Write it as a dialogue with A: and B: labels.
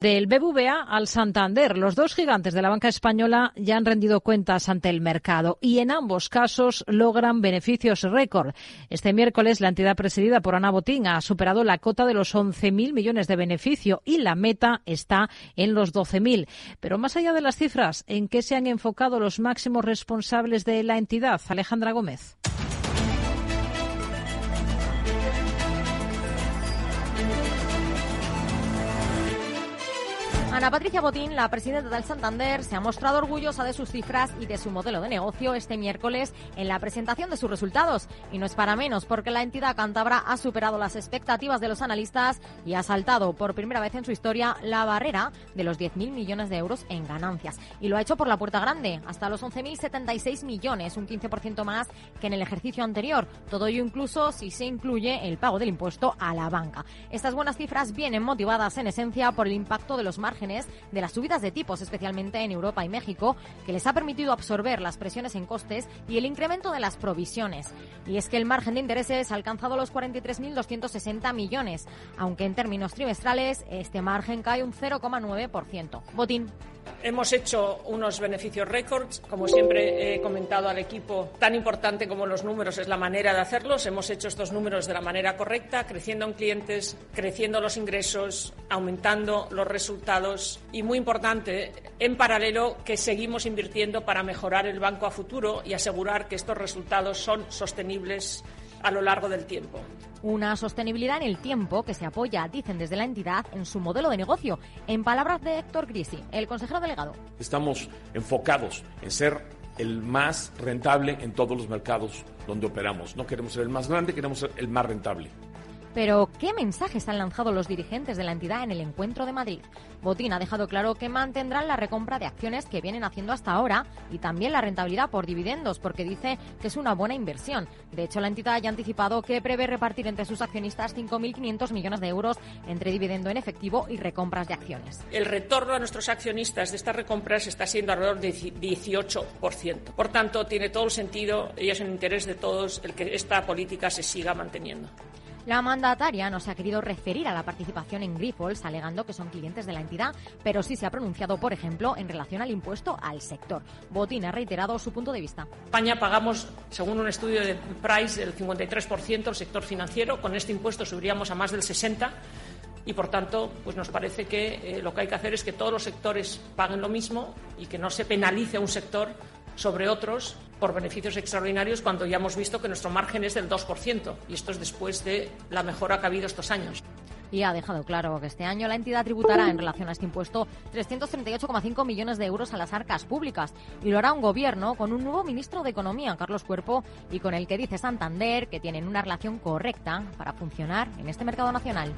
A: Del BBVA al Santander, los dos gigantes de la banca española ya han rendido cuentas ante el mercado y en ambos casos logran beneficios récord. Este miércoles la entidad presidida por Ana Botín ha superado la cota de los 11.000 millones de beneficio y la meta está en los 12.000. Pero más allá de las cifras, ¿en qué se han enfocado los máximos responsables de la entidad? Alejandra Gómez.
B: Ana Patricia Botín, la presidenta del Santander, se ha mostrado orgullosa de sus cifras y de su modelo de negocio este miércoles en la presentación de sus resultados. Y no es para menos, porque la entidad cántabra ha superado las expectativas de los analistas y ha saltado por primera vez en su historia la barrera de los 10.000 millones de euros en ganancias. Y lo ha hecho por la puerta grande, hasta los 11.076 millones, un 15% más que en el ejercicio anterior. Todo ello incluso si se incluye el pago del impuesto a la banca. Estas buenas cifras vienen motivadas en esencia por el impacto de los márgenes de las subidas de tipos, especialmente en Europa y México, que les ha permitido absorber las presiones en costes y el incremento de las provisiones. Y es que el margen de intereses ha alcanzado los 43.260 millones, aunque en términos trimestrales este margen cae un 0,9%. Botín.
C: Hemos hecho unos beneficios récords. Como siempre he comentado al equipo, tan importante como los números es la manera de hacerlos. Hemos hecho estos números de la manera correcta, creciendo en clientes, creciendo los ingresos, aumentando los resultados y, muy importante, en paralelo, que seguimos invirtiendo para mejorar el banco a futuro y asegurar que estos resultados son sostenibles a lo largo del tiempo.
B: Una sostenibilidad en el tiempo que se apoya, dicen desde la entidad, en su modelo de negocio. En palabras de Héctor Grisi, el consejero delegado.
D: Estamos enfocados en ser el más rentable en todos los mercados donde operamos. No queremos ser el más grande, queremos ser el más rentable.
B: Pero, ¿qué mensajes han lanzado los dirigentes de la entidad en el encuentro de Madrid? Botín ha dejado claro que mantendrán la recompra de acciones que vienen haciendo hasta ahora y también la rentabilidad por dividendos, porque dice que es una buena inversión. De hecho, la entidad ya ha anticipado que prevé repartir entre sus accionistas 5.500 millones de euros entre dividendo en efectivo y recompras de acciones.
C: El retorno a nuestros accionistas de estas recompras está siendo alrededor de 18%. Por tanto, tiene todo el sentido y es en interés de todos el que esta política se siga manteniendo.
B: La mandataria no se ha querido referir a la participación en Grifols, alegando que son clientes de la entidad, pero sí se ha pronunciado, por ejemplo, en relación al impuesto al sector. Botín ha reiterado su punto de vista.
C: España pagamos, según un estudio de Price, el 53% al sector financiero. Con este impuesto subiríamos a más del 60% y por tanto pues nos parece que eh, lo que hay que hacer es que todos los sectores paguen lo mismo y que no se penalice a un sector sobre otros por beneficios extraordinarios cuando ya hemos visto que nuestro margen es del 2%. Y esto es después de la mejora que ha habido estos años.
B: Y ha dejado claro que este año la entidad tributará en relación a este impuesto 338,5 millones de euros a las arcas públicas. Y lo hará un gobierno con un nuevo ministro de Economía, Carlos Cuerpo, y con el que dice Santander que tienen una relación correcta para funcionar en este mercado nacional.